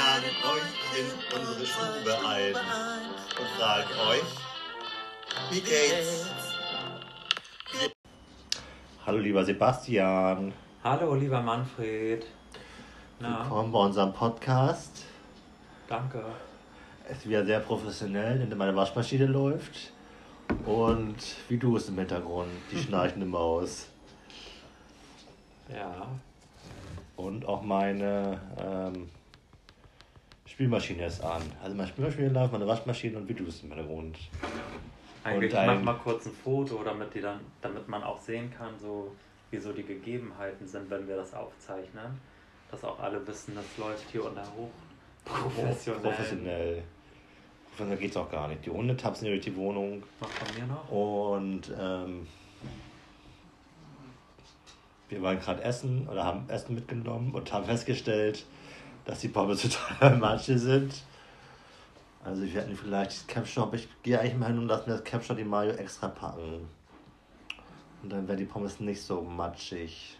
laden euch in unsere Stube ein und fragen euch, wie geht's? Hallo lieber Sebastian. Hallo, lieber Manfred. Na? Willkommen bei unserem Podcast. Danke. Es ist wieder sehr professionell, denn meine Waschmaschine läuft. Und wie du es im Hintergrund, die schnarchende Maus. Ja. Und auch meine ähm, Spülmaschine ist an. Also meine Spülmaschine läuft, meine Waschmaschine und wie du es im Hintergrund. Eigentlich und mach mal kurz ein Foto, damit, die dann, damit man auch sehen kann, so, wie so die Gegebenheiten sind, wenn wir das aufzeichnen. Dass auch alle wissen, das läuft hier unter hoch professionell. professionell. Professionell geht es auch gar nicht. Die Hunde tapsen durch die Wohnung. Macht von mir noch. Und ähm, wir waren gerade essen oder haben Essen mitgenommen und haben festgestellt, dass die Pommes total Matsche sind. Also wir hätten vielleicht das Capshop, ich gehe eigentlich mal hin und lasse mir das Capshop die Mayo extra packen. Und dann wären die Pommes nicht so matschig.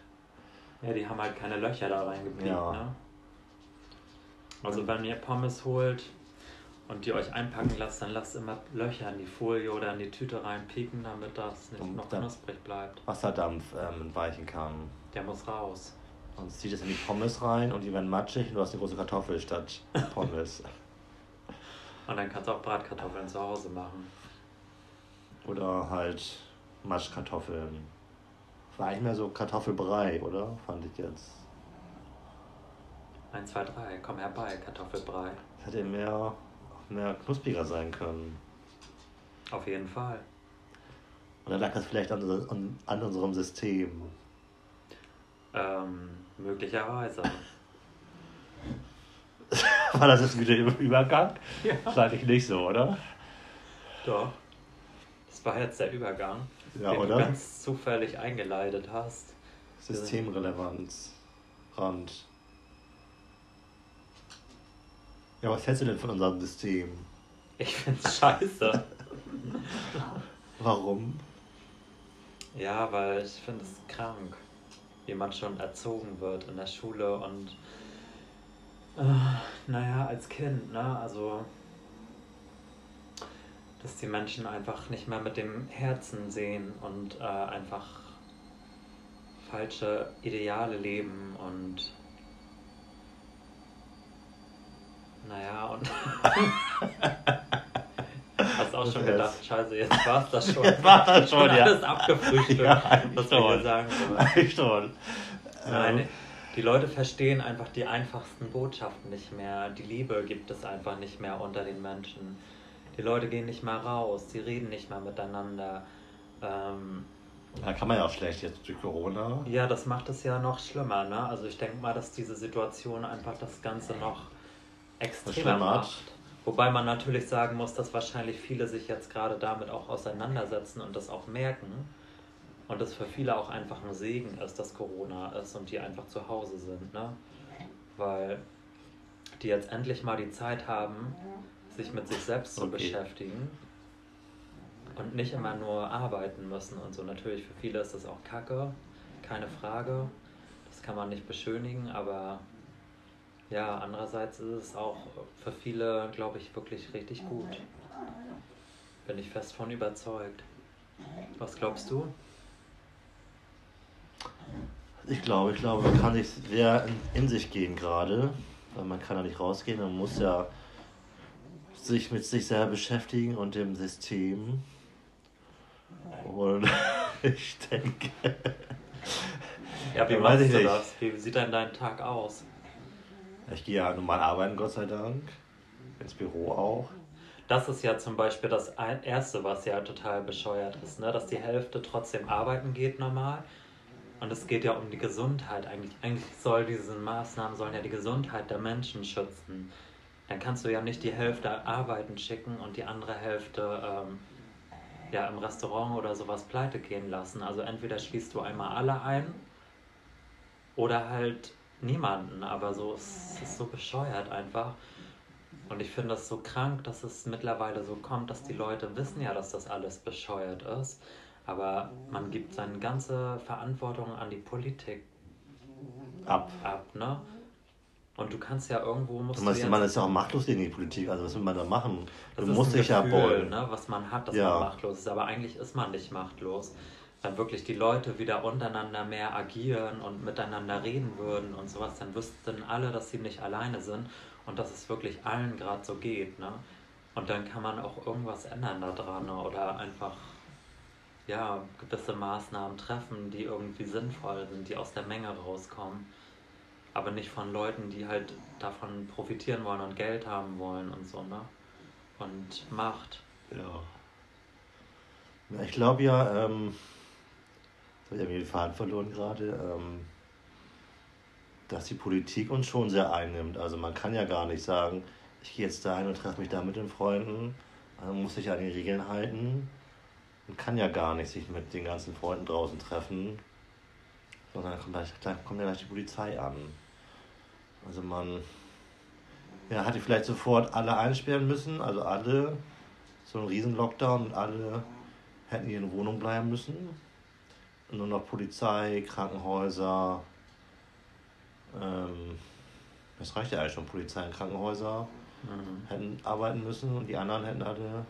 Ja, die haben halt keine Löcher da reingeblieben, ja. ne? Also wenn ihr Pommes holt und die euch einpacken lasst, dann lasst immer Löcher in die Folie oder in die Tüte reinpieken, damit das nicht und noch knusprig bleibt. Wasserdampf ähm, weichen kann. Der muss raus. Sonst zieht es in die Pommes rein und die werden matschig und du hast eine große Kartoffel statt Pommes. und dann kannst du auch Bratkartoffeln zu Hause machen. Oder halt Maschkartoffeln. War eigentlich mehr so Kartoffelbrei, oder? Fand ich jetzt. 1, 2, 3, komm herbei, Kartoffelbrei. Das hätte mehr, mehr knuspriger sein können. Auf jeden Fall. Oder lag das vielleicht an, an, an unserem System? Ähm, möglicherweise. War das jetzt wieder im Übergang? Ja. Wahrscheinlich nicht so, oder? Doch. Das war jetzt der Übergang, ja, den oder? du ganz zufällig eingeleitet hast. Systemrelevanz. Rand. Ja, was hältst du denn von unserem System? Ich find's scheiße. Warum? Ja, weil ich finde es krank, wie man schon erzogen wird in der Schule und äh, naja, als Kind, ne? Also dass die Menschen einfach nicht mehr mit dem Herzen sehen und äh, einfach falsche Ideale leben und naja, und. Auch schon gedacht, scheiße, jetzt war es das schon. Jetzt war das schon, ja. Alles abgefrühstückt, ja, was wir hier sagen sollen. schon. Nein, ähm. die Leute verstehen einfach die einfachsten Botschaften nicht mehr. Die Liebe gibt es einfach nicht mehr unter den Menschen. Die Leute gehen nicht mehr raus, die reden nicht mehr miteinander. Ähm, da kann man ja auch schlecht jetzt durch Corona. Ja, das macht es ja noch schlimmer. Ne? Also ich denke mal, dass diese Situation einfach das Ganze noch extremer macht. Wobei man natürlich sagen muss, dass wahrscheinlich viele sich jetzt gerade damit auch auseinandersetzen und das auch merken. Und das für viele auch einfach ein Segen ist, dass Corona ist und die einfach zu Hause sind. Ne? Weil die jetzt endlich mal die Zeit haben, sich mit sich selbst zu okay. beschäftigen und nicht immer nur arbeiten müssen und so. Natürlich für viele ist das auch Kacke, keine Frage. Das kann man nicht beschönigen, aber ja, andererseits ist es auch für viele, glaube ich, wirklich richtig gut. Bin ich fest von überzeugt. Was glaubst du? Ich glaube, ich glaube, man kann sich sehr in, in sich gehen gerade, weil man kann ja nicht rausgehen, man muss ja sich mit sich selber beschäftigen und dem System. Und ich denke. Ja, wie machst du das? Wie sieht denn dein Tag aus? Ich gehe ja normal arbeiten, Gott sei Dank. Ins Büro auch. Das ist ja zum Beispiel das Erste, was ja total bescheuert ist, ne? dass die Hälfte trotzdem arbeiten geht normal. Und es geht ja um die Gesundheit. Eigentlich, eigentlich soll diese Maßnahmen sollen ja die Gesundheit der Menschen schützen. Dann kannst du ja nicht die Hälfte arbeiten schicken und die andere Hälfte ähm, ja, im Restaurant oder sowas pleite gehen lassen. Also entweder schließt du einmal alle ein oder halt niemanden, aber so es ist so bescheuert einfach. Und ich finde das so krank, dass es mittlerweile so kommt, dass die Leute wissen ja, dass das alles bescheuert ist, aber man gibt seine ganze Verantwortung an die Politik ab. ab ne? Und du kannst ja irgendwo musst meinst, man ist ja auch machtlos gegen die Politik. Also was will man da machen? Du musst dich ja wollen. Ne, was man hat, dass ja. man machtlos ist. Aber eigentlich ist man nicht machtlos. Wenn wirklich die Leute wieder untereinander mehr agieren und miteinander reden würden und sowas, dann wüssten alle, dass sie nicht alleine sind und dass es wirklich allen gerade so geht. Ne? Und dann kann man auch irgendwas ändern daran ne? oder einfach ja, gewisse Maßnahmen treffen, die irgendwie sinnvoll sind, die aus der Menge rauskommen. Aber nicht von Leuten, die halt davon profitieren wollen und Geld haben wollen und so, ne? Und Macht. Ja. ja ich glaube ja, ähm, ich habe den Faden verloren gerade, ähm, dass die Politik uns schon sehr einnimmt. Also man kann ja gar nicht sagen, ich gehe jetzt dahin und treffe mich da mit den Freunden, dann muss ich an die Regeln halten man kann ja gar nicht sich mit den ganzen Freunden draußen treffen, sondern dann kommt, gleich, kommt ja gleich die Polizei an. Also man ja, hatte vielleicht sofort alle einsperren müssen, also alle, so ein riesen Lockdown und alle hätten in ihren Wohnungen bleiben müssen. Nur noch Polizei, Krankenhäuser, ähm, das reicht ja eigentlich schon, Polizei und Krankenhäuser mhm. hätten arbeiten müssen und die anderen hätten alle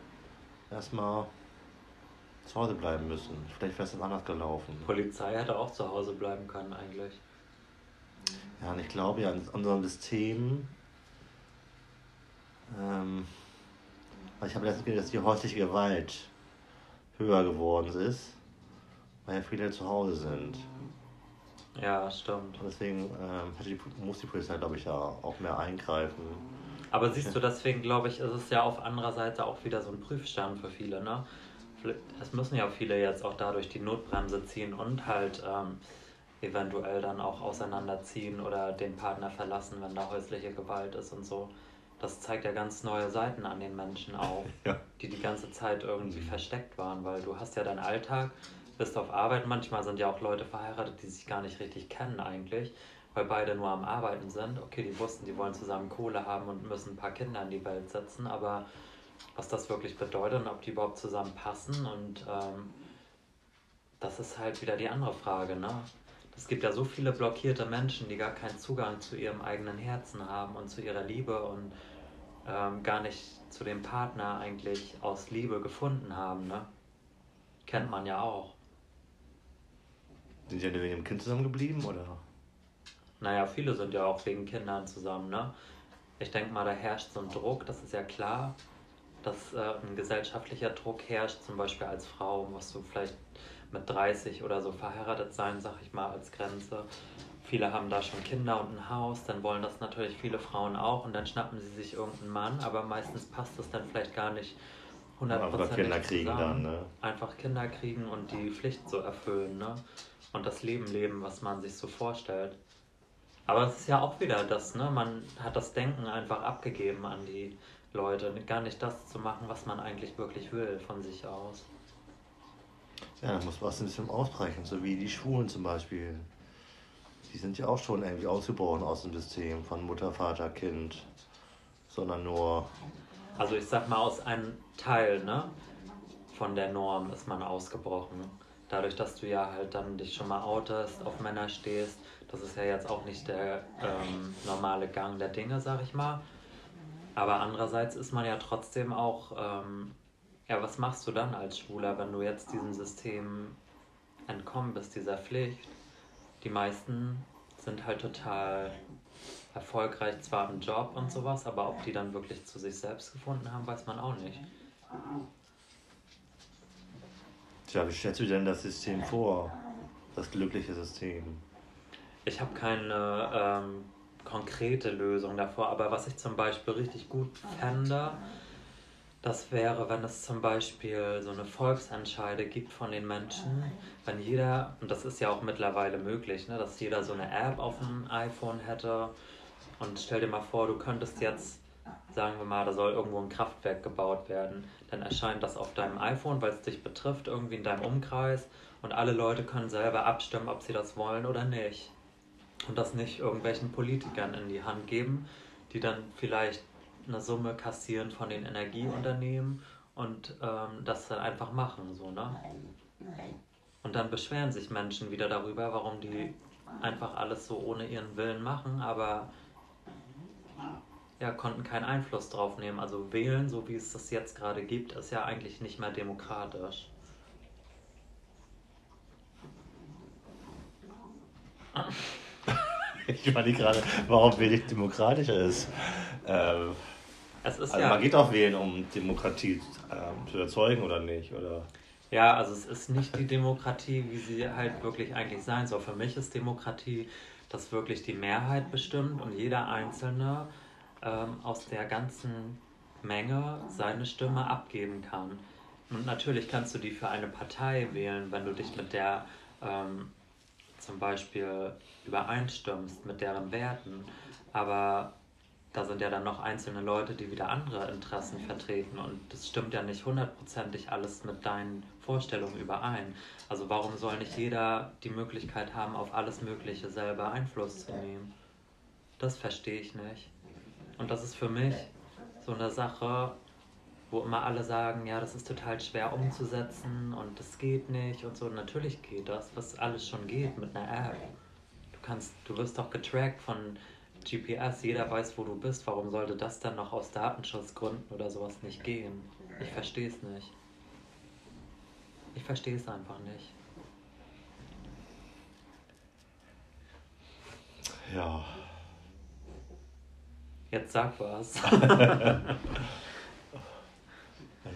erstmal zu Hause bleiben müssen. Vielleicht wäre es dann anders gelaufen. Polizei hätte auch zu Hause bleiben können eigentlich. Ja, und ich glaube ja, in unserem System, ähm, ich habe letztens gesehen, dass die häusliche Gewalt höher geworden ist, weil ja viele zu Hause sind. Ja, stimmt. Und deswegen ähm, die, muss die Polizei, glaube ich, ja auch mehr eingreifen. Aber siehst du, deswegen glaube ich, ist es ja auf anderer Seite auch wieder so ein Prüfstand für viele, ne? es müssen ja viele jetzt auch dadurch die Notbremse ziehen und halt ähm, eventuell dann auch auseinanderziehen oder den Partner verlassen, wenn da häusliche Gewalt ist und so. Das zeigt ja ganz neue Seiten an den Menschen auf, ja. die die ganze Zeit irgendwie versteckt waren, weil du hast ja deinen Alltag, bist auf Arbeit. Manchmal sind ja auch Leute verheiratet, die sich gar nicht richtig kennen eigentlich, weil beide nur am Arbeiten sind. Okay, die wussten, die wollen zusammen Kohle haben und müssen ein paar Kinder in die Welt setzen, aber was das wirklich bedeutet und ob die überhaupt zusammenpassen. Und ähm, das ist halt wieder die andere Frage. Ne? Es gibt ja so viele blockierte Menschen, die gar keinen Zugang zu ihrem eigenen Herzen haben und zu ihrer Liebe und ähm, gar nicht zu dem Partner eigentlich aus Liebe gefunden haben. Ne? Kennt man ja auch. Sind die ja wegen dem Kind zusammengeblieben, oder? Naja, viele sind ja auch wegen Kindern zusammen, ne? Ich denke mal, da herrscht so ein Druck, das ist ja klar dass äh, ein gesellschaftlicher Druck herrscht, zum Beispiel als Frau, musst du vielleicht mit 30 oder so verheiratet sein, sag ich mal, als Grenze. Viele haben da schon Kinder und ein Haus, dann wollen das natürlich viele Frauen auch und dann schnappen sie sich irgendeinen Mann, aber meistens passt das dann vielleicht gar nicht 100% Einfach Kinder kriegen dann, ne? Einfach Kinder kriegen und die Pflicht so erfüllen, ne? Und das Leben leben, was man sich so vorstellt. Aber es ist ja auch wieder das, ne? Man hat das Denken einfach abgegeben an die Leute, gar nicht das zu machen, was man eigentlich wirklich will von sich aus. Ja, da muss was ein bisschen ausbrechen, so wie die Schwulen zum Beispiel. Die sind ja auch schon irgendwie ausgebrochen aus dem System von Mutter, Vater, Kind, sondern nur. Also ich sag mal, aus einem Teil, ne? Von der Norm ist man ausgebrochen. Dadurch, dass du ja halt dann dich schon mal outest, auf Männer stehst, das ist ja jetzt auch nicht der ähm, normale Gang der Dinge, sag ich mal. Aber andererseits ist man ja trotzdem auch, ähm, ja, was machst du dann als Schwuler, wenn du jetzt diesem System entkommen bist, dieser Pflicht? Die meisten sind halt total erfolgreich, zwar im Job und sowas, aber ob die dann wirklich zu sich selbst gefunden haben, weiß man auch nicht. Tja, wie stellst du denn das System vor? Das glückliche System? Ich habe keine ähm, konkrete Lösung davor. Aber was ich zum Beispiel richtig gut fände, das wäre, wenn es zum Beispiel so eine Volksentscheide gibt von den Menschen, wenn jeder, und das ist ja auch mittlerweile möglich, ne, dass jeder so eine App auf dem iPhone hätte. Und stell dir mal vor, du könntest jetzt, sagen wir mal, da soll irgendwo ein Kraftwerk gebaut werden. Dann erscheint das auf deinem iPhone, weil es dich betrifft, irgendwie in deinem Umkreis. Und alle Leute können selber abstimmen, ob sie das wollen oder nicht und das nicht irgendwelchen Politikern in die Hand geben, die dann vielleicht eine Summe kassieren von den Energieunternehmen und ähm, das dann einfach machen, so, ne? Und dann beschweren sich Menschen wieder darüber, warum die einfach alles so ohne ihren Willen machen, aber ja, konnten keinen Einfluss drauf nehmen. Also wählen, so wie es das jetzt gerade gibt, ist ja eigentlich nicht mehr demokratisch. ich überlege gerade, warum wenig demokratischer ist. Ähm, es ist also ja, man geht auch wählen, um Demokratie ähm, zu erzeugen oder nicht, oder? Ja, also es ist nicht die Demokratie, wie sie halt wirklich eigentlich sein soll. Für mich ist Demokratie, dass wirklich die Mehrheit bestimmt und jeder Einzelne ähm, aus der ganzen Menge seine Stimme abgeben kann. Und natürlich kannst du die für eine Partei wählen, wenn du dich mit der ähm, zum Beispiel übereinstimmst, mit deren Werten. Aber da sind ja dann noch einzelne Leute, die wieder andere Interessen vertreten und das stimmt ja nicht hundertprozentig alles mit deinen Vorstellungen überein. Also warum soll nicht jeder die Möglichkeit haben, auf alles Mögliche selber Einfluss zu nehmen? Das verstehe ich nicht. Und das ist für mich so eine Sache, wo immer alle sagen, ja, das ist total schwer umzusetzen und das geht nicht und so. Und natürlich geht das, was alles schon geht mit einer App. Du kannst, du wirst doch getrackt von GPS, jeder weiß, wo du bist. Warum sollte das dann noch aus Datenschutzgründen oder sowas nicht gehen? Ich verstehe es nicht. Ich verstehe es einfach nicht. Ja. Jetzt sag was.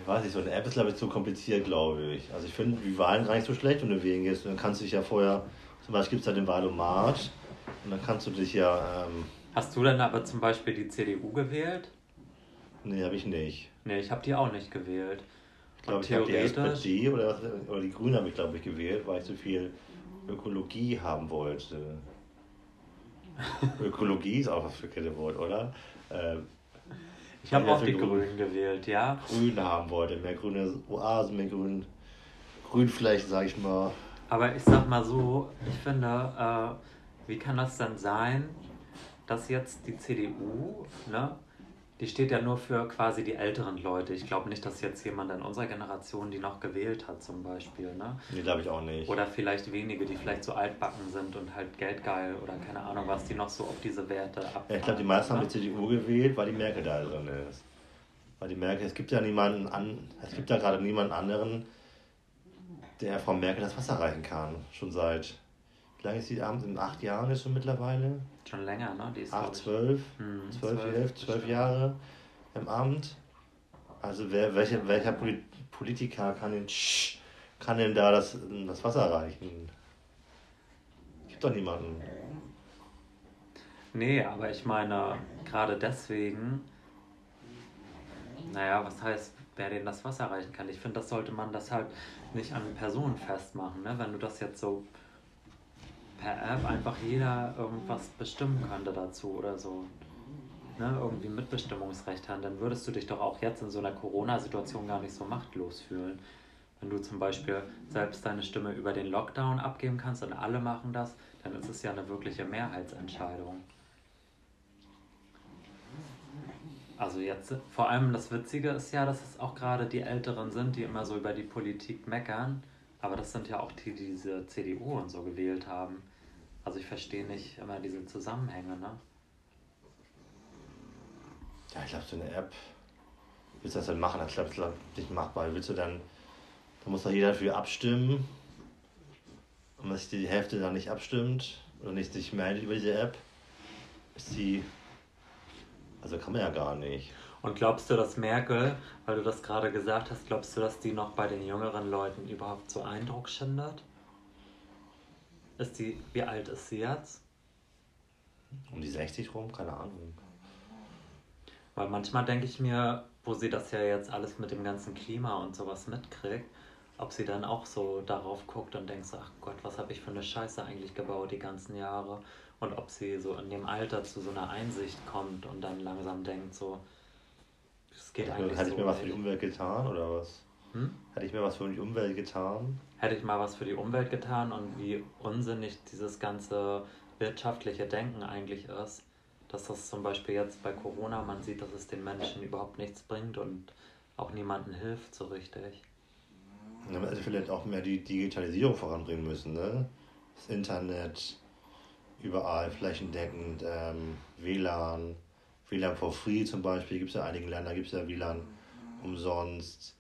ich weiß nicht, so eine App ist, glaube ich, zu kompliziert, glaube ich. Also ich finde die Wahlen gar nicht so schlecht, wenn du wählen gehst. Und dann kannst du dich ja vorher, zum Beispiel gibt es ja den Wahlomat. Und dann kannst du dich ja. Ähm, Hast du dann aber zum Beispiel die CDU gewählt? Nee, habe ich nicht. Nee, ich habe die auch nicht gewählt. Ich glaube, ich habe die SPD oder, oder die Grünen habe ich, glaube ich, gewählt, weil ich so viel Ökologie haben wollte. Ökologie ist auch was für verkehrte Wort, oder? Ähm, ich habe auch die Grünen gewählt, ja. Grün haben wollte, mehr grüne Oasen, mehr grün, Grünflächen, sag ich mal. Aber ich sag mal so, ich finde, äh, wie kann das denn sein, dass jetzt die CDU, ne, die steht ja nur für quasi die älteren Leute. Ich glaube nicht, dass jetzt jemand in unserer Generation die noch gewählt hat, zum Beispiel. Ne? Nee, glaube ich auch nicht. Oder vielleicht wenige, die vielleicht so altbacken sind und halt geldgeil oder keine Ahnung was, die noch so auf diese Werte. Ja, ich glaube, die meisten ne? haben die CDU gewählt, weil die Merkel da drin ist. Weil die Merkel, es gibt ja niemanden an, es gibt ja gerade niemanden anderen, der Frau Merkel das Wasser reichen kann. Schon seit, wie lange ist die abends? In acht Jahren ist schon mittlerweile. Schon länger, ne? Die ist, 8, 12, hm, 12, 12, 11, 12 Jahre im Amt. Also wer, welcher, welcher Politiker kann denn, kann denn da das, das Wasser reichen? Gibt doch niemanden. Nee, aber ich meine, gerade deswegen, naja, was heißt, wer denen das Wasser reichen kann? Ich finde, das sollte man das halt nicht an Personen festmachen. Ne? Wenn du das jetzt so per App einfach jeder irgendwas bestimmen könnte dazu oder so. Ne, irgendwie Mitbestimmungsrecht haben, dann würdest du dich doch auch jetzt in so einer Corona-Situation gar nicht so machtlos fühlen. Wenn du zum Beispiel selbst deine Stimme über den Lockdown abgeben kannst und alle machen das, dann ist es ja eine wirkliche Mehrheitsentscheidung. Also jetzt, vor allem das Witzige ist ja, dass es auch gerade die Älteren sind, die immer so über die Politik meckern. Aber das sind ja auch die, die diese CDU und so gewählt haben. Also ich verstehe nicht immer diese Zusammenhänge, ne? Ja, ich glaube, so eine App, willst du das dann machen? Ich glaube, das ist nicht machbar. Willst du dann, da muss doch jeder dafür abstimmen. Und wenn sich die Hälfte dann nicht abstimmt oder nicht sich meldet über diese App, ist die, also kann man ja gar nicht. Und glaubst du, dass Merkel, weil du das gerade gesagt hast, glaubst du, dass die noch bei den jüngeren Leuten überhaupt so Eindruck schindet? Ist die, wie alt ist sie jetzt? Um die 60 rum, keine Ahnung. Weil manchmal denke ich mir, wo sie das ja jetzt alles mit dem ganzen Klima und sowas mitkriegt, ob sie dann auch so darauf guckt und denkt, so, ach Gott, was habe ich für eine Scheiße eigentlich gebaut die ganzen Jahre? Und ob sie so in dem Alter zu so einer Einsicht kommt und dann langsam denkt, so, es geht eigentlich Hätte so ich mir was für die Umwelt getan oder was? Hm? Hätte ich mir was für die Umwelt getan? Hätte ich mal was für die Umwelt getan und wie unsinnig dieses ganze wirtschaftliche Denken eigentlich ist, dass das zum Beispiel jetzt bei Corona, man sieht, dass es den Menschen überhaupt nichts bringt und auch niemandem hilft so richtig. Ja, also vielleicht auch mehr die Digitalisierung voranbringen müssen, ne? Das Internet, überall flächendeckend, ähm, WLAN, WLAN for free zum Beispiel, gibt es ja in einigen Ländern, gibt es ja WLAN umsonst.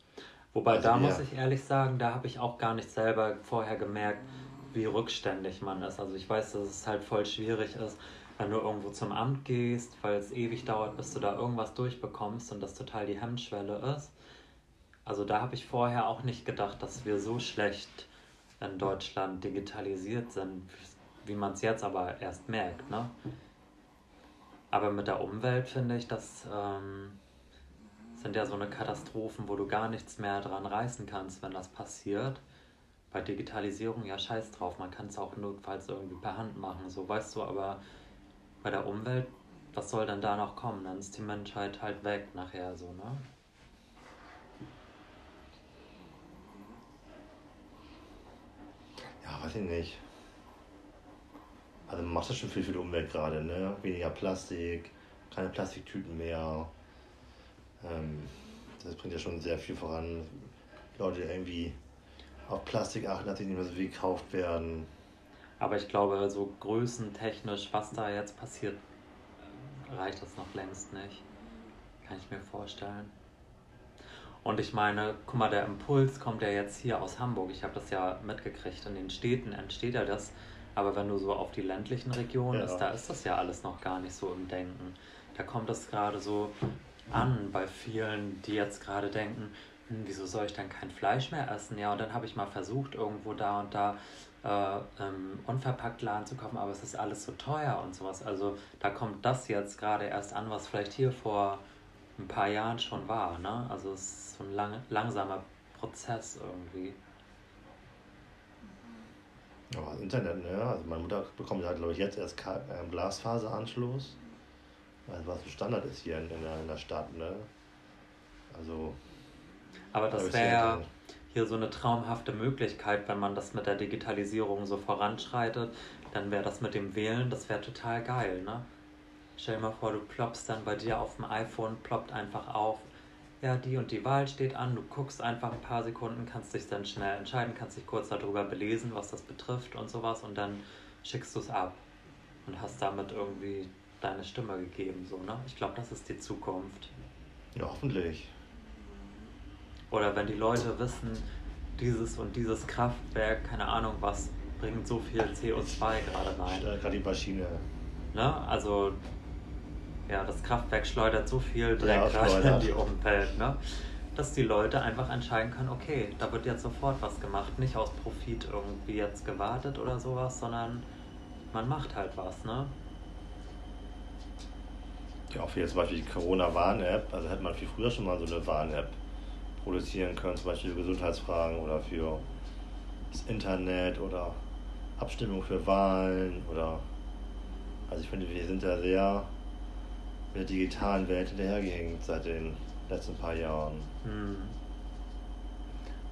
Wobei also da muss ich ehrlich sagen, da habe ich auch gar nicht selber vorher gemerkt, wie rückständig man ist. Also ich weiß, dass es halt voll schwierig ist, wenn du irgendwo zum Amt gehst, weil es ewig dauert, bis du da irgendwas durchbekommst und das total die Hemmschwelle ist. Also da habe ich vorher auch nicht gedacht, dass wir so schlecht in Deutschland digitalisiert sind, wie man es jetzt aber erst merkt. Ne? Aber mit der Umwelt finde ich, das ähm, sind ja so eine Katastrophen, wo du gar nichts mehr dran reißen kannst, wenn das passiert. Bei Digitalisierung ja scheiß drauf, man kann es auch notfalls irgendwie per Hand machen, so weißt du, aber bei der Umwelt, was soll denn da noch kommen? Dann ist die Menschheit halt weg nachher so, ne? Ja, weiß ich nicht. Also man macht das schon viel für die Umwelt gerade, ne? Weniger Plastik, keine Plastiktüten mehr. Ähm, das bringt ja schon sehr viel voran. Leute irgendwie auf Plastik achten, dass sie nicht mehr so viel gekauft werden. Aber ich glaube, so größentechnisch, was da jetzt passiert, reicht das noch längst nicht. Kann ich mir vorstellen. Und ich meine, guck mal, der Impuls kommt ja jetzt hier aus Hamburg. Ich habe das ja mitgekriegt. In den Städten entsteht ja das. Aber wenn du so auf die ländlichen Regionen ja. bist, da ist das ja alles noch gar nicht so im Denken. Da kommt das gerade so an bei vielen, die jetzt gerade denken, hm, wieso soll ich dann kein Fleisch mehr essen? Ja, und dann habe ich mal versucht, irgendwo da und da äh, ähm, unverpackt Laden zu kaufen, aber es ist alles so teuer und sowas. Also da kommt das jetzt gerade erst an, was vielleicht hier vor ein paar Jahren schon war. Ne? Also es ist so ein lang, langsamer Prozess irgendwie. Ja, das Internet, ne? Also meine Mutter bekommt halt, glaube ich, jetzt erst ähm, Glasfaseranschluss. Also was ein Standard ist hier in, in, der, in der Stadt, ne? Also. Aber das wäre ja hier so eine traumhafte Möglichkeit, wenn man das mit der Digitalisierung so voranschreitet, dann wäre das mit dem Wählen, das wäre total geil, ne? Stell dir mal vor, du ploppst dann bei dir auf dem iPhone, ploppt einfach auf, ja, die und die Wahl steht an, du guckst einfach ein paar Sekunden, kannst dich dann schnell entscheiden, kannst dich kurz darüber belesen, was das betrifft und sowas und dann schickst du es ab und hast damit irgendwie deine Stimme gegeben, so, ne? Ich glaube, das ist die Zukunft. Ja, hoffentlich. Oder wenn die Leute wissen, dieses und dieses Kraftwerk, keine Ahnung was, bringt so viel CO2 gerade rein. Gerade die Maschine. Ne? Also, ja, das Kraftwerk schleudert so viel Dreck ja, in die Umwelt, ne? dass die Leute einfach entscheiden können, okay, da wird jetzt sofort was gemacht, nicht aus Profit irgendwie jetzt gewartet oder sowas, sondern man macht halt was, ne? Ja, auch für jetzt zum Beispiel die Corona-Warn-App, also hätte man viel früher schon mal so eine Warn-App produzieren können, zum Beispiel für Gesundheitsfragen oder für das Internet oder Abstimmung für Wahlen oder also ich finde, wir sind da sehr der digitalen Welt hinterhergehängt seit den letzten paar Jahren. Hm.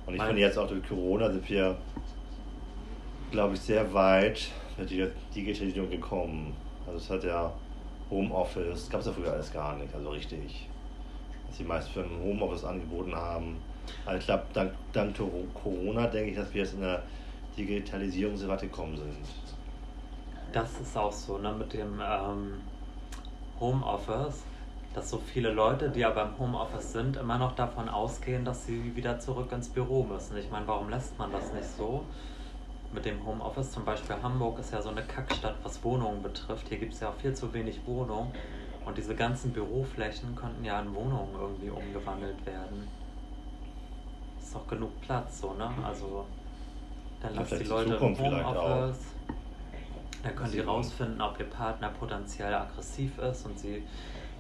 Und ich mein finde jetzt auch durch Corona sind wir, glaube ich, sehr weit mit der Digitalisierung gekommen. Also es hat ja Homeoffice, gab es ja früher alles gar nicht, also richtig dass die meisten Firmen Homeoffice angeboten haben. Also ich glaube, dank, dank Corona denke ich, dass wir jetzt in der Digitalisierung so weit gekommen sind. Das ist auch so, ne, mit dem ähm, Homeoffice, dass so viele Leute, die ja beim Homeoffice sind, immer noch davon ausgehen, dass sie wieder zurück ins Büro müssen. Ich meine, warum lässt man das nicht so? Mit dem Homeoffice, zum Beispiel Hamburg ist ja so eine Kackstadt, was Wohnungen betrifft. Hier gibt es ja auch viel zu wenig Wohnungen. Und diese ganzen Büroflächen könnten ja in Wohnungen irgendwie umgewandelt werden. Ist doch genug Platz, so, ne? Also, dann lasst die Leute im Homeoffice. Dann können die rausfinden, ob ihr Partner potenziell aggressiv ist und sie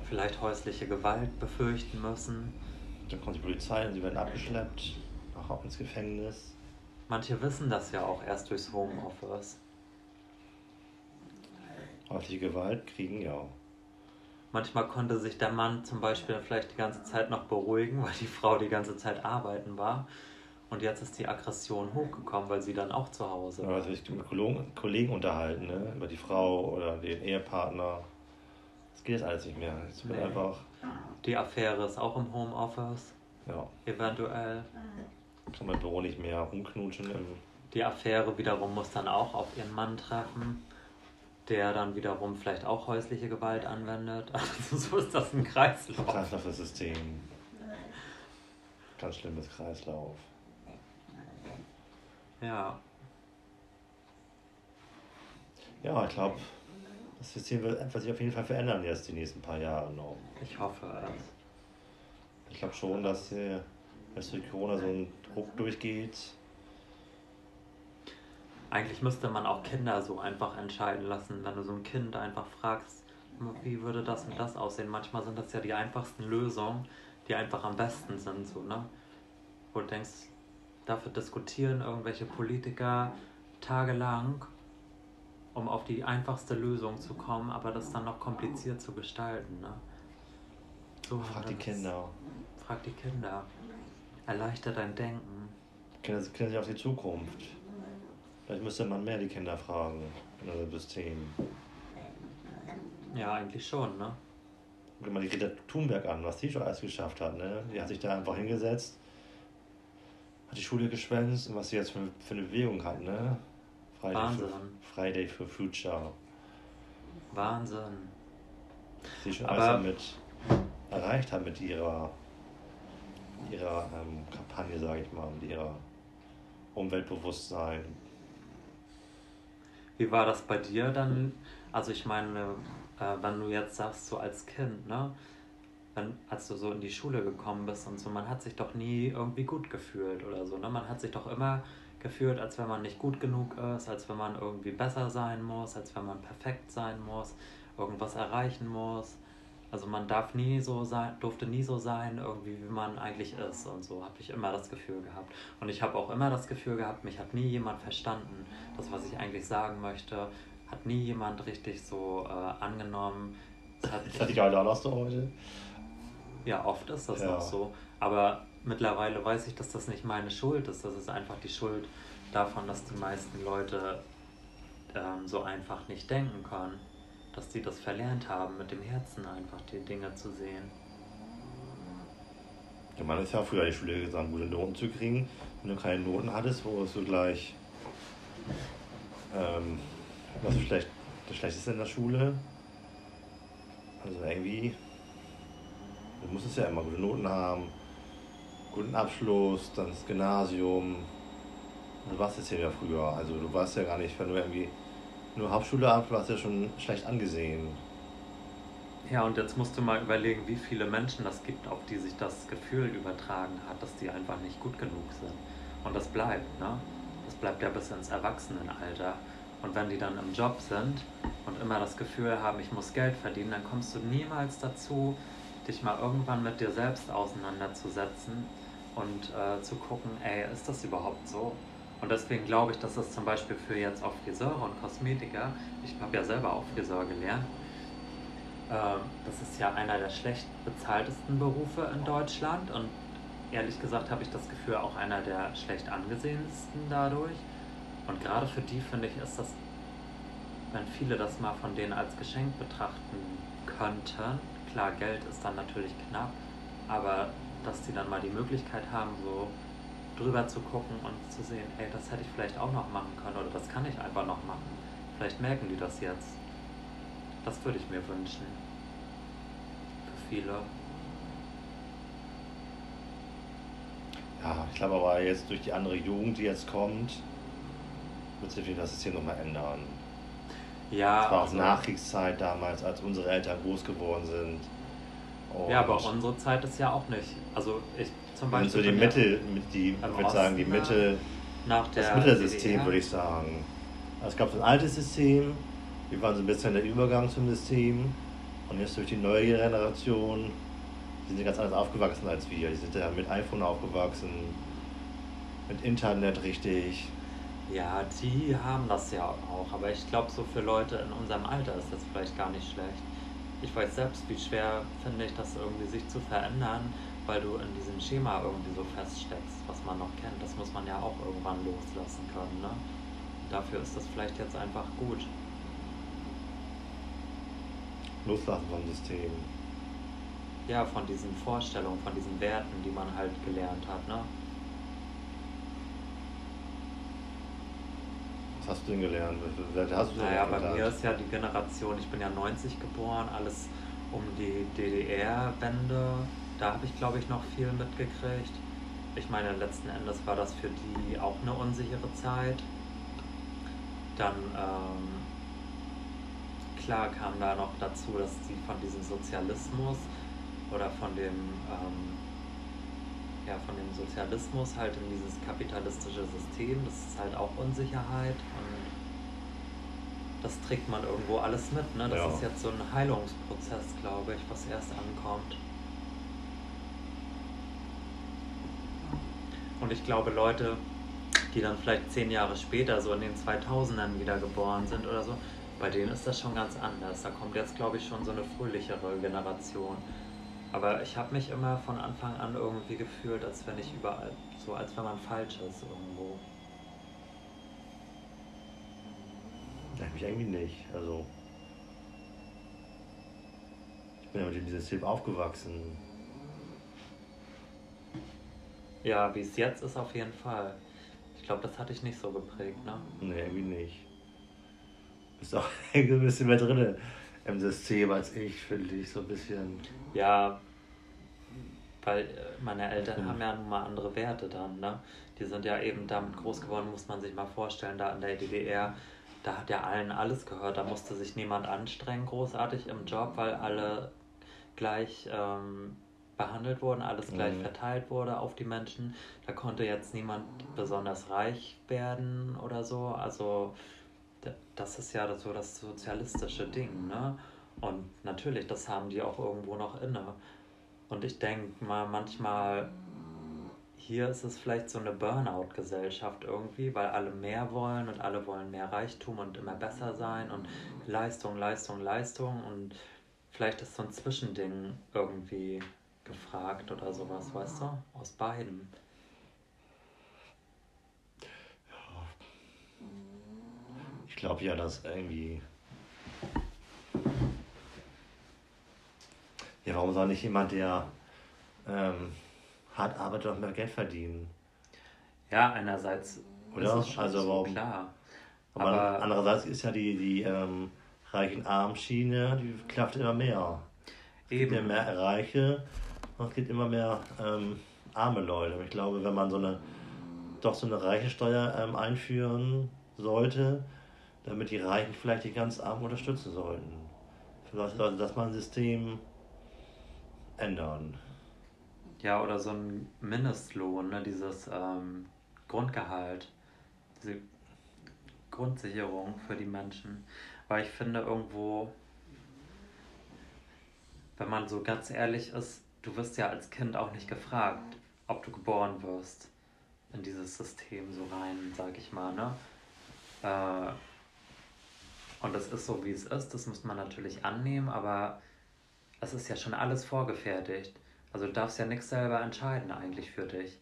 vielleicht häusliche Gewalt befürchten müssen. Dann kommt die Polizei und sie werden abgeschleppt, auch ins Gefängnis. Manche wissen das ja auch erst durchs Homeoffice. Häusliche Gewalt kriegen ja auch. Manchmal konnte sich der Mann zum Beispiel vielleicht die ganze Zeit noch beruhigen, weil die Frau die ganze Zeit arbeiten war. Und jetzt ist die Aggression hochgekommen, weil sie dann auch zu Hause war. Also sich mit Kollegen unterhalten, ne? über die Frau oder den Ehepartner. Das geht jetzt alles nicht mehr. Es wird nee. einfach. Die Affäre ist auch im Homeoffice. Ja. Eventuell. Kann man Büro nicht mehr rumknutschen. Die Affäre wiederum muss dann auch auf ihren Mann treffen der dann wiederum vielleicht auch häusliche Gewalt anwendet. Also so ist das ein Kreislauf. Kreislauf das System. Ganz schlimmes Kreislauf. Ja. Ja, ich glaube, das System wird sich auf jeden Fall verändern jetzt die nächsten paar Jahre noch. Ich hoffe es. Ich glaube schon, dass äh, durch Corona so ein Druck durchgeht. Eigentlich müsste man auch Kinder so einfach entscheiden lassen, wenn du so ein Kind einfach fragst, wie würde das und das aussehen. Manchmal sind das ja die einfachsten Lösungen, die einfach am besten sind, so, ne? Wo du denkst, dafür diskutieren irgendwelche Politiker tagelang um auf die einfachste Lösung zu kommen, aber das dann noch kompliziert zu gestalten. Ne? So frag die Kinder. Frag die Kinder. Erleichtert dein Denken. Kinder kennen sich auf die Zukunft. Vielleicht müsste man mehr die Kinder fragen in unserem System. Ja, eigentlich schon, ne? Guck mal die Greta Thunberg an, was die schon alles geschafft hat, ne? Die hat sich da einfach hingesetzt, hat die Schule geschwänzt und was sie jetzt für, für eine Bewegung hat, ne? Friday Wahnsinn. For, Friday for Future. Wahnsinn. Sie schon alles damit erreicht hat mit ihrer, ihrer ähm, Kampagne, sage ich mal, mit ihrer Umweltbewusstsein. Wie war das bei dir dann? Also ich meine, äh, wenn du jetzt sagst, so als Kind, ne? Wenn, als du so in die Schule gekommen bist und so, man hat sich doch nie irgendwie gut gefühlt oder so, ne? Man hat sich doch immer geführt, als wenn man nicht gut genug ist, als wenn man irgendwie besser sein muss, als wenn man perfekt sein muss, irgendwas erreichen muss. Also man darf nie so sein, durfte nie so sein, irgendwie wie man eigentlich ist und so habe ich immer das Gefühl gehabt. Und ich habe auch immer das Gefühl gehabt, mich hat nie jemand verstanden, das was ich eigentlich sagen möchte, hat nie jemand richtig so äh, angenommen. Das hat, ich auch noch heute. Ja, oft ist das ja. noch so. Aber mittlerweile weiß ich, dass das nicht meine Schuld ist. Das ist einfach die Schuld davon, dass die meisten Leute ähm, so einfach nicht denken können. Dass die das verlernt haben, mit dem Herzen einfach die Dinge zu sehen. Ja, man ist ja früher in die Schule gesagt, gute Noten zu kriegen. Wenn du keine Noten hattest, wo du gleich ähm, was schlecht, das Schlechteste in der Schule. Also irgendwie, du musstest ja immer gute Noten haben guten Abschluss, dann das Gymnasium. Du warst jetzt ja früher. Also du warst ja gar nicht, wenn du irgendwie nur Hauptschule ab, warst ja schon schlecht angesehen. Ja, und jetzt musst du mal überlegen, wie viele Menschen das gibt, auf die sich das Gefühl übertragen hat, dass die einfach nicht gut genug sind. Und das bleibt, ne? Das bleibt ja bis ins Erwachsenenalter. Und wenn die dann im Job sind und immer das Gefühl haben, ich muss Geld verdienen, dann kommst du niemals dazu, dich mal irgendwann mit dir selbst auseinanderzusetzen und äh, zu gucken, ey, ist das überhaupt so? Und deswegen glaube ich, dass das zum Beispiel für jetzt auch Friseure und Kosmetiker, ich habe ja selber auch Friseur gelernt, äh, das ist ja einer der schlecht bezahltesten Berufe in Deutschland und ehrlich gesagt habe ich das Gefühl auch einer der schlecht angesehensten dadurch. Und gerade für die finde ich, ist das, wenn viele das mal von denen als Geschenk betrachten könnten, klar, Geld ist dann natürlich knapp, aber dass die dann mal die Möglichkeit haben, so drüber zu gucken und zu sehen, ey, das hätte ich vielleicht auch noch machen können oder das kann ich einfach noch machen. Vielleicht merken die das jetzt. Das würde ich mir wünschen. Für viele. Ja, ich glaube aber jetzt durch die andere Jugend, die jetzt kommt, wird sich das System nochmal ändern. Ja. Das war auch also, Nachkriegszeit damals, als unsere Eltern groß geworden sind. Und ja, aber unsere Zeit ist ja auch nicht. Also ich zum Beispiel. So die Mitte, die, ich würde sagen, die Mitte, nach der das Mittelsystem würde ich sagen. Also es gab so ein altes System, wir waren so ein bisschen der Übergang zum System. Und jetzt durch die neue Generation, die sind ganz anders aufgewachsen als wir. Die sind ja mit iPhone aufgewachsen, mit Internet richtig. Ja, die haben das ja auch, aber ich glaube, so für Leute in unserem Alter ist das vielleicht gar nicht schlecht. Ich weiß selbst, wie schwer finde ich das irgendwie sich zu verändern, weil du in diesem Schema irgendwie so feststeckst, was man noch kennt. Das muss man ja auch irgendwann loslassen können. Ne? Dafür ist das vielleicht jetzt einfach gut. Loslassen vom System. Ja, von diesen Vorstellungen, von diesen Werten, die man halt gelernt hat. Ne? Was hast du denn gelernt? Hast du naja, bei mir ist ja die Generation, ich bin ja 90 geboren, alles um die DDR-Wende. Da habe ich, glaube ich, noch viel mitgekriegt. Ich meine, letzten Endes war das für die auch eine unsichere Zeit. Dann, ähm, klar kam da noch dazu, dass sie von diesem Sozialismus oder von dem, ähm, ja, von dem Sozialismus halt in dieses kapitalistische System, das ist halt auch Unsicherheit und das trägt man irgendwo alles mit. Ne? Das ja. ist jetzt so ein Heilungsprozess, glaube ich, was erst ankommt. Und ich glaube, Leute, die dann vielleicht zehn Jahre später, so in den 2000ern wieder geboren sind oder so, bei denen ist das schon ganz anders. Da kommt jetzt, glaube ich, schon so eine fröhlichere Generation. Aber ich habe mich immer von Anfang an irgendwie gefühlt, als wenn ich überall, so als wenn man falsch ist irgendwo. Ja, mich irgendwie nicht. Also. Ich bin ja mit diesem System aufgewachsen. Ja, wie es jetzt ist, auf jeden Fall. Ich glaube, das hatte ich nicht so geprägt, ne? Nee, irgendwie nicht. Bist auch ein bisschen mehr drin im System als ich, finde ich, so ein bisschen. Ja, weil äh, meine Eltern mhm. haben ja nun mal andere Werte dann, ne? Die sind ja eben damit groß geworden, muss man sich mal vorstellen, da in der DDR, da hat ja allen alles gehört, da musste sich niemand anstrengen, großartig im Job, weil alle gleich ähm, behandelt wurden, alles gleich mhm. verteilt wurde auf die Menschen. Da konnte jetzt niemand besonders reich werden oder so. Also das ist ja so das sozialistische Ding, ne? Und natürlich, das haben die auch irgendwo noch inne. Und ich denke mal, manchmal hier ist es vielleicht so eine Burnout-Gesellschaft irgendwie, weil alle mehr wollen und alle wollen mehr Reichtum und immer besser sein und Leistung, Leistung, Leistung und vielleicht ist so ein Zwischending irgendwie gefragt oder sowas, weißt du? Aus beiden. Ja. Ich glaube ja, dass irgendwie. Ja, warum soll nicht jemand, der ähm, hart arbeitet, auch mehr Geld verdienen? Ja, einerseits Oder? ist es schon also warum, klar. Aber, aber andererseits ist ja die, die ähm, Reichen-Arm-Schiene, die klafft immer mehr. Eben. Je mehr Reiche, es gibt immer mehr ähm, arme Leute. Ich glaube, wenn man so eine doch so eine reiche Steuer ähm, einführen sollte, damit die Reichen vielleicht die ganz Armen unterstützen sollten. Vielleicht sollte das mal ein System ändern. Ja, oder so ein Mindestlohn, ne? dieses ähm, Grundgehalt, diese Grundsicherung für die Menschen. Weil ich finde irgendwo, wenn man so ganz ehrlich ist, du wirst ja als Kind auch nicht gefragt, ob du geboren wirst in dieses System so rein, sag ich mal, ne? Äh, und das ist so, wie es ist, das muss man natürlich annehmen, aber es ist ja schon alles vorgefertigt. Also du darfst ja nichts selber entscheiden eigentlich für dich.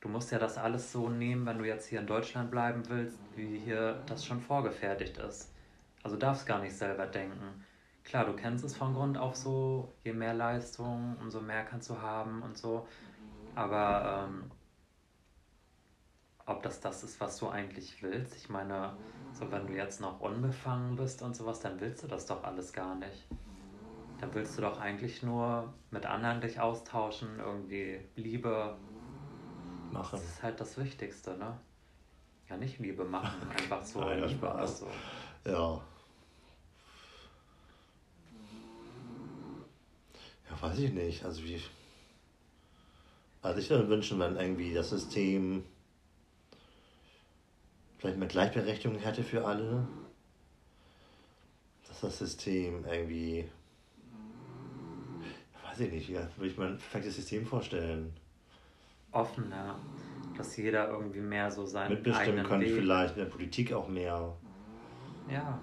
Du musst ja das alles so nehmen, wenn du jetzt hier in Deutschland bleiben willst, wie hier das schon vorgefertigt ist. Also darfst gar nicht selber denken klar, du kennst es von Grund auf so, je mehr Leistung, umso mehr kannst du haben und so. Aber ähm, ob das das ist, was du eigentlich willst, ich meine, so wenn du jetzt noch unbefangen bist und sowas, dann willst du das doch alles gar nicht. Dann willst du doch eigentlich nur mit anderen dich austauschen, irgendwie Liebe machen. Das ist halt das Wichtigste, ne? Ja, nicht Liebe machen, einfach so Nein, Liebe. Spaß. Also. Ja. Ja, weiß ich nicht. Also wie. Also ich würde wünschen, wenn irgendwie das System vielleicht mehr Gleichberechtigung hätte für alle. Dass das System irgendwie. Weiß ich nicht, ja, würde ich mir ein perfektes System vorstellen. Offener, dass jeder irgendwie mehr so sein Mitbestimmen könnte vielleicht in der Politik auch mehr. Ja.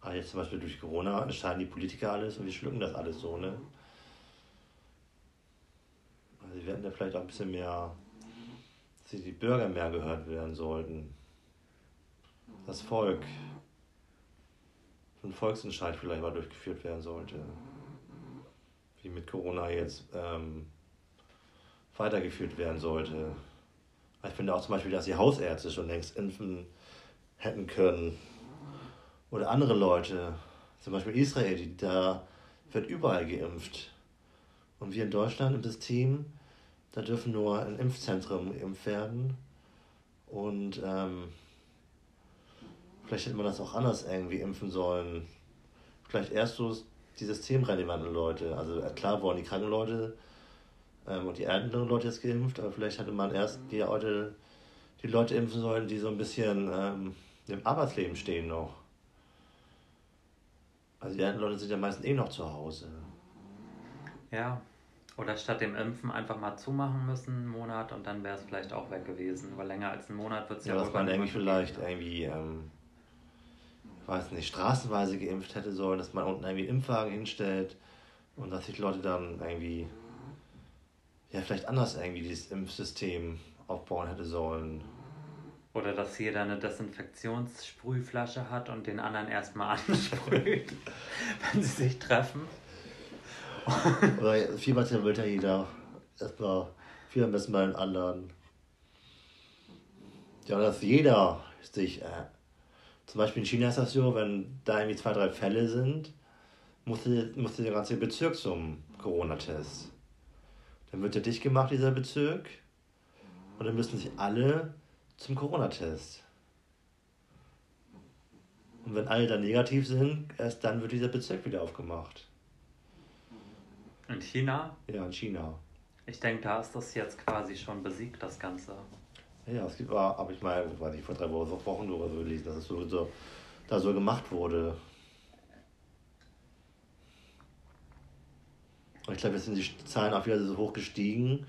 Aber jetzt zum Beispiel durch Corona entscheiden die Politiker alles und wir schlucken das alles so, ne? Also sie werden da vielleicht auch ein bisschen mehr, dass die Bürger mehr gehört werden sollten. Das Volk. Ein Volksentscheid vielleicht mal durchgeführt werden sollte. Wie mit Corona jetzt ähm, weitergeführt werden sollte. Ich finde auch zum Beispiel, dass die Hausärzte schon längst impfen hätten können. Oder andere Leute, zum Beispiel Israel, die, da wird überall geimpft. Und wir in Deutschland im System, da dürfen nur in Impfzentren geimpft werden. Und ähm, vielleicht hätte man das auch anders irgendwie impfen sollen. Vielleicht erst so die systemrelevanten Leute. Also äh, klar wurden die kranken Leute ähm, und die älteren Leute jetzt geimpft, aber vielleicht hätte man erst die, Leute, die Leute impfen sollen, die so ein bisschen ähm, im Arbeitsleben stehen noch. Also die alten Leute sind ja meistens eh noch zu Hause. Ja, oder statt dem Impfen einfach mal zumachen müssen, einen Monat, und dann wäre es vielleicht auch weg gewesen. Weil länger als einen Monat wird es ja, ja dass man irgendwie vielleicht geben. irgendwie, ähm, ich weiß nicht, straßenweise geimpft hätte sollen, dass man unten irgendwie Impfwagen hinstellt und dass sich Leute dann irgendwie, ja, vielleicht anders irgendwie dieses Impfsystem aufbauen hätte sollen. Oder dass jeder eine Desinfektionssprühflasche hat und den anderen erstmal ansprüht, wenn sie sich treffen. Oder Fieberthermometer will ja jeder erstmal Fieber messen bei den anderen. Ja, dass jeder sich, äh, zum Beispiel in China ist das so, wenn da irgendwie zwei, drei Fälle sind, musste, musste der ganze Bezirk zum Corona-Test. Dann wird der dicht gemacht, dieser Bezirk. Und dann müssen sich alle zum Corona-Test. Und wenn alle dann negativ sind, erst dann wird dieser Bezirk wieder aufgemacht. In China? Ja, in China. Ich denke, da ist das jetzt quasi schon besiegt, das Ganze. Ja, es gibt, habe ich mal, weiß ich, vor drei Wochen oder so gelesen, dass es so, so, da so gemacht wurde. Und ich glaube, jetzt sind die Zahlen auch wieder so hoch gestiegen,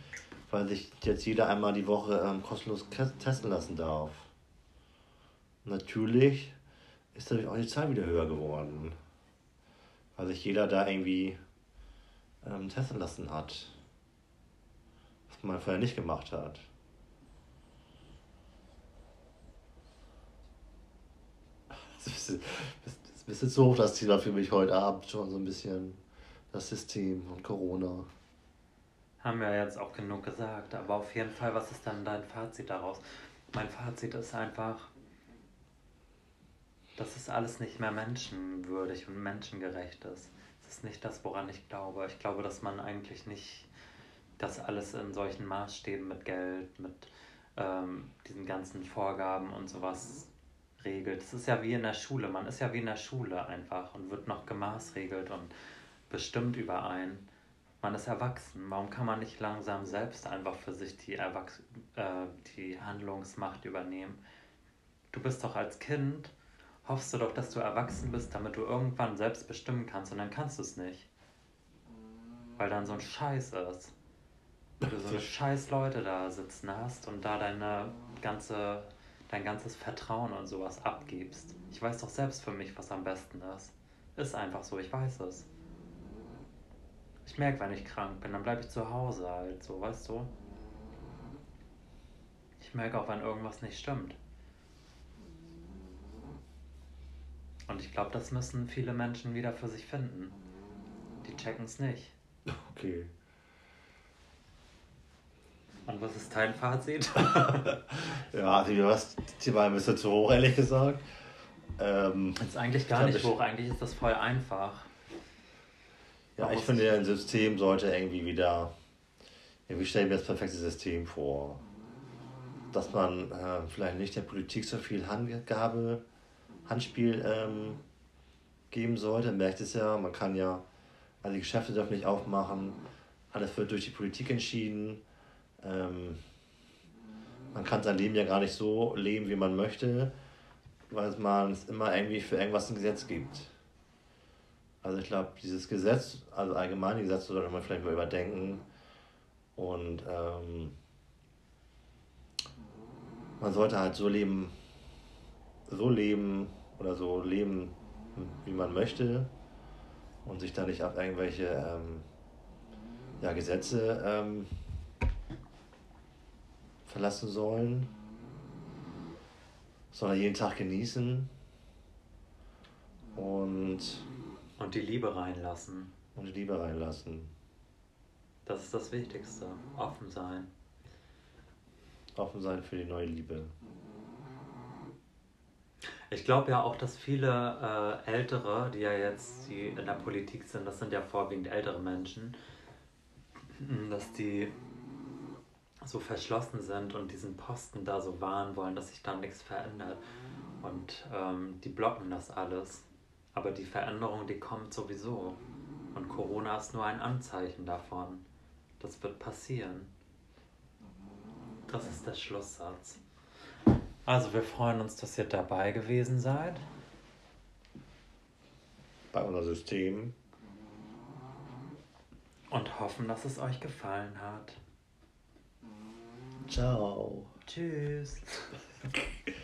weil sich jetzt jeder einmal die Woche ähm, kostenlos testen lassen darf. Natürlich ist dadurch auch die Zahl wieder höher geworden. Weil sich jeder da irgendwie ähm, testen lassen hat. Was man vorher nicht gemacht hat. Das ist ein bisschen zu hoch, das Thema für mich heute Abend schon so ein bisschen das System und Corona. Haben wir jetzt auch genug gesagt, aber auf jeden Fall, was ist dann dein Fazit daraus? Mein Fazit ist einfach, dass es alles nicht mehr menschenwürdig und menschengerecht ist. Ist nicht das, woran ich glaube. Ich glaube, dass man eigentlich nicht das alles in solchen Maßstäben mit Geld, mit ähm, diesen ganzen Vorgaben und sowas regelt. Es ist ja wie in der Schule. Man ist ja wie in der Schule einfach und wird noch gemaßregelt und bestimmt überein man ist erwachsen. Warum kann man nicht langsam selbst einfach für sich die, Erwachs äh, die Handlungsmacht übernehmen? Du bist doch als Kind, hoffst du doch, dass du erwachsen bist, damit du irgendwann selbst bestimmen kannst und dann kannst du es nicht. Weil dann so ein Scheiß ist. Weil du so eine scheiß Leute da sitzen hast und da deine ganze, dein ganzes Vertrauen und sowas abgibst. Ich weiß doch selbst für mich, was am besten ist. Ist einfach so, ich weiß es. Ich merke, wenn ich krank bin, dann bleibe ich zu Hause halt, so, weißt du? Ich merke auch, wenn irgendwas nicht stimmt. Und ich glaube, das müssen viele Menschen wieder für sich finden. Die checken es nicht. Okay. Und was ist dein Fazit? ja, also das Thema ein bisschen zu hoch, ehrlich gesagt. Ähm, ist eigentlich gar nicht hoch, eigentlich ist das voll einfach. Ja, ich finde, ein System sollte irgendwie wieder. Wie stellen wir das perfekte System vor? Dass man äh, vielleicht nicht der Politik so viel Handgabe, Handspiel ähm, geben sollte. Man merkt es ja, man kann ja, also die Geschäfte dürfen nicht aufmachen, alles wird durch die Politik entschieden. Ähm, man kann sein Leben ja gar nicht so leben, wie man möchte, weil man es immer irgendwie für irgendwas ein Gesetz gibt. Also ich glaube, dieses Gesetz, also allgemeine Gesetze sollte man vielleicht mal überdenken. Und ähm, man sollte halt so leben, so leben oder so leben, wie man möchte und sich da nicht auf irgendwelche ähm, ja, Gesetze ähm, verlassen sollen, sondern jeden Tag genießen und und die Liebe reinlassen. Und die Liebe reinlassen. Das ist das Wichtigste. Offen sein. Offen sein für die neue Liebe. Ich glaube ja auch, dass viele äh, Ältere, die ja jetzt die in der Politik sind, das sind ja vorwiegend ältere Menschen, dass die so verschlossen sind und diesen Posten da so wahren wollen, dass sich da nichts verändert. Und ähm, die blocken das alles. Aber die Veränderung, die kommt sowieso. Und Corona ist nur ein Anzeichen davon. Das wird passieren. Das ist der Schlusssatz. Also wir freuen uns, dass ihr dabei gewesen seid. Bei unserem System. Und hoffen, dass es euch gefallen hat. Ciao. Tschüss.